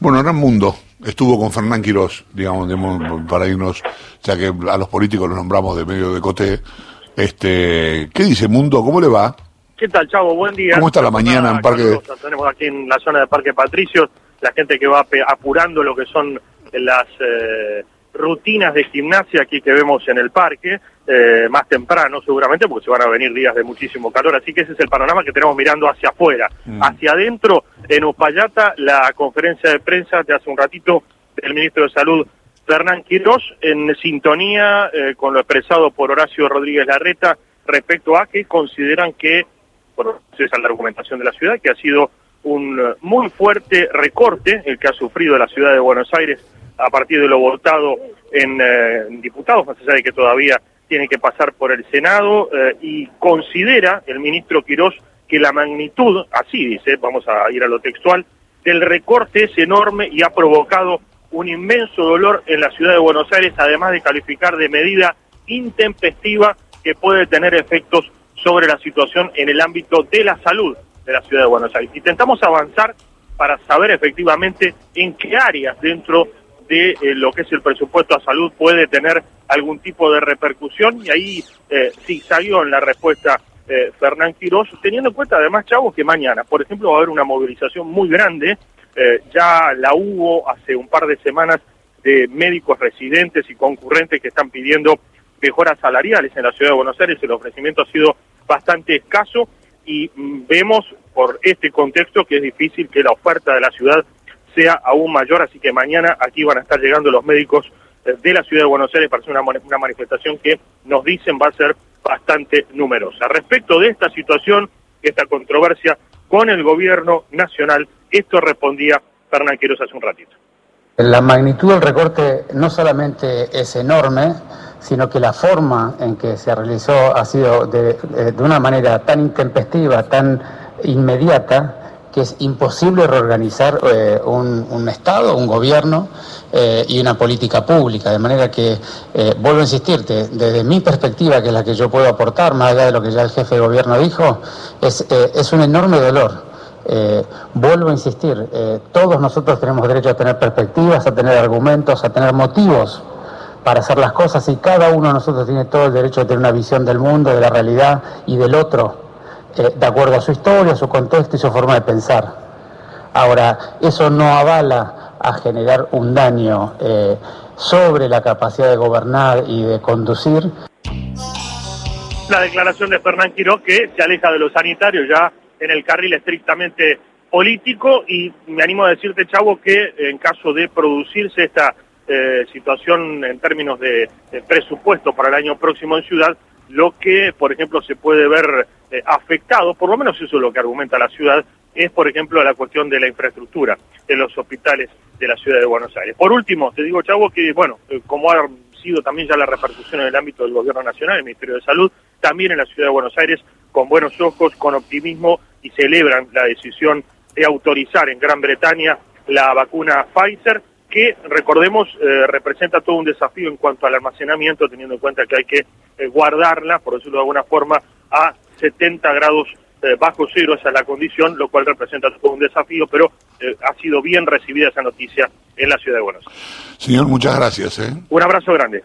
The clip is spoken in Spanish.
Bueno, Hernán Mundo estuvo con Fernán Quirós, digamos, para irnos, ya que a los políticos los nombramos de medio de coté. Este, ¿Qué dice Mundo? ¿Cómo le va? ¿Qué tal, Chavo? Buen día. ¿Cómo está la mañana en Parque? Tenemos aquí en la zona de Parque Patricios la gente que va apurando lo que son las eh, rutinas de gimnasia aquí que vemos en el parque, eh, más temprano seguramente, porque se van a venir días de muchísimo calor, así que ese es el panorama que tenemos mirando hacia afuera. Mm. Hacia adentro, en Upayata, la conferencia de prensa de hace un ratito del ministro de Salud, Fernán Quirós, en sintonía eh, con lo expresado por Horacio Rodríguez Larreta respecto a que consideran que, bueno, esa es la argumentación de la ciudad, que ha sido un muy fuerte recorte el que ha sufrido la ciudad de Buenos Aires a partir de lo votado en, eh, diputados, más allá de que todavía tiene que pasar por el Senado, eh, y considera el ministro Quirós que la magnitud, así dice, vamos a ir a lo textual, del recorte es enorme y ha provocado un inmenso dolor en la ciudad de Buenos Aires, además de calificar de medida intempestiva que puede tener efectos sobre la situación en el ámbito de la salud de la ciudad de Buenos Aires. Intentamos avanzar para saber efectivamente en qué áreas dentro de eh, lo que es el presupuesto a salud puede tener algún tipo de repercusión. Y ahí eh, sí salió en la respuesta eh, Fernán Quirós, teniendo en cuenta además, Chavos, que mañana, por ejemplo, va a haber una movilización muy grande, eh, ya la hubo hace un par de semanas de médicos residentes y concurrentes que están pidiendo mejoras salariales en la ciudad de Buenos Aires, el ofrecimiento ha sido bastante escaso y mm, vemos por este contexto que es difícil que la oferta de la ciudad sea aún mayor, así que mañana aquí van a estar llegando los médicos eh, de la ciudad de Buenos Aires para hacer una, manifestación que nos dicen va a ser bastante numerosa. Respecto de esta situación, esta controversia con el gobierno nacional, esto respondía Fernán Quiroz hace un ratito. La magnitud del recorte no solamente es enorme, sino que la forma en que se realizó ha sido de, eh, de una manera tan intempestiva, tan inmediata, que es imposible reorganizar eh, un, Estado, un gobierno eh, y una política pública. De manera que, eh, vuelvo a insistirte, desde mi perspectiva, que es la que yo puedo aportar, más allá de lo que ya el jefe de gobierno dijo, es, es un enorme dolor. vuelvo a insistir, todos nosotros tenemos derecho a tener perspectivas, a tener argumentos, a tener motivos para hacer las cosas y cada uno de nosotros tiene todo el derecho a tener una visión del mundo, de la realidad y del otro eh, de acuerdo a su historia, su contexto y su forma de pensar. Ahora, eso no avala a generar un daño eh, sobre la capacidad de gobernar y de conducir. La declaración de Fernán Quiró que se aleja de lo sanitario ya en el carril estrictamente político y me animo a decirte, Chavo, que en caso de producirse esta eh, situación en términos de, presupuesto para el año próximo en Ciudad, lo que, por ejemplo, se puede ver eh, afectado, por lo menos eso es lo que argumenta la ciudad, es, por ejemplo, la cuestión de la infraestructura de los hospitales de la ciudad de Buenos Aires. Por último, te digo, Chavo, que, bueno, eh, como ha sido también ya la repercusión en el ámbito del Gobierno Nacional, el Ministerio de Salud, también en la ciudad de Buenos Aires, con buenos ojos, con optimismo, y celebran la decisión de autorizar en Gran Bretaña la vacuna Pfizer, que recordemos eh, representa todo un desafío en cuanto al almacenamiento, teniendo en cuenta que hay que eh, guardarla, por decirlo de alguna forma, a 70 grados eh, bajo cero, esa es la condición, lo cual representa todo un desafío, pero ha sido bien recibida esa noticia en la ciudad de Buenos Aires. Señor, muchas gracias. Un abrazo grande.